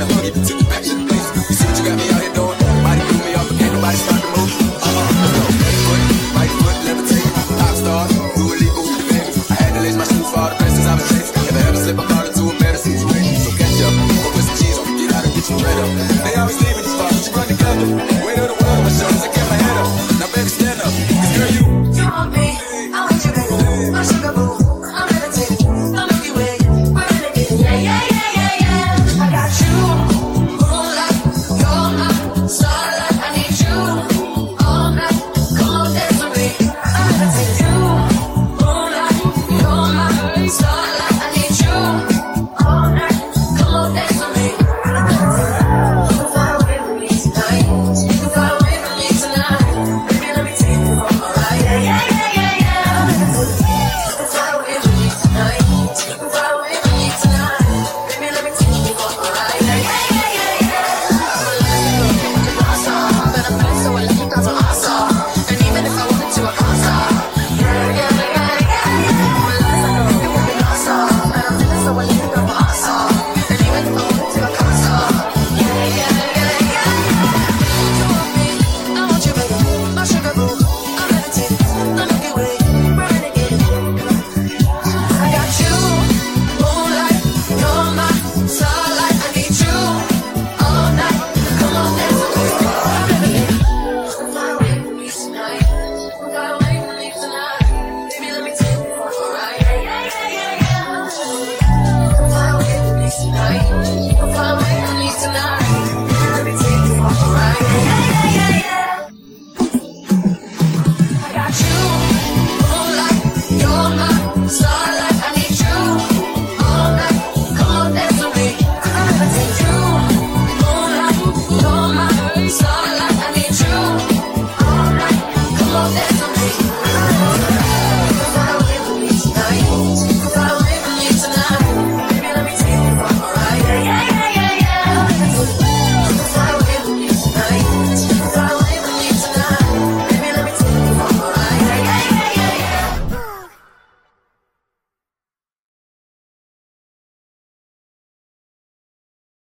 the hug,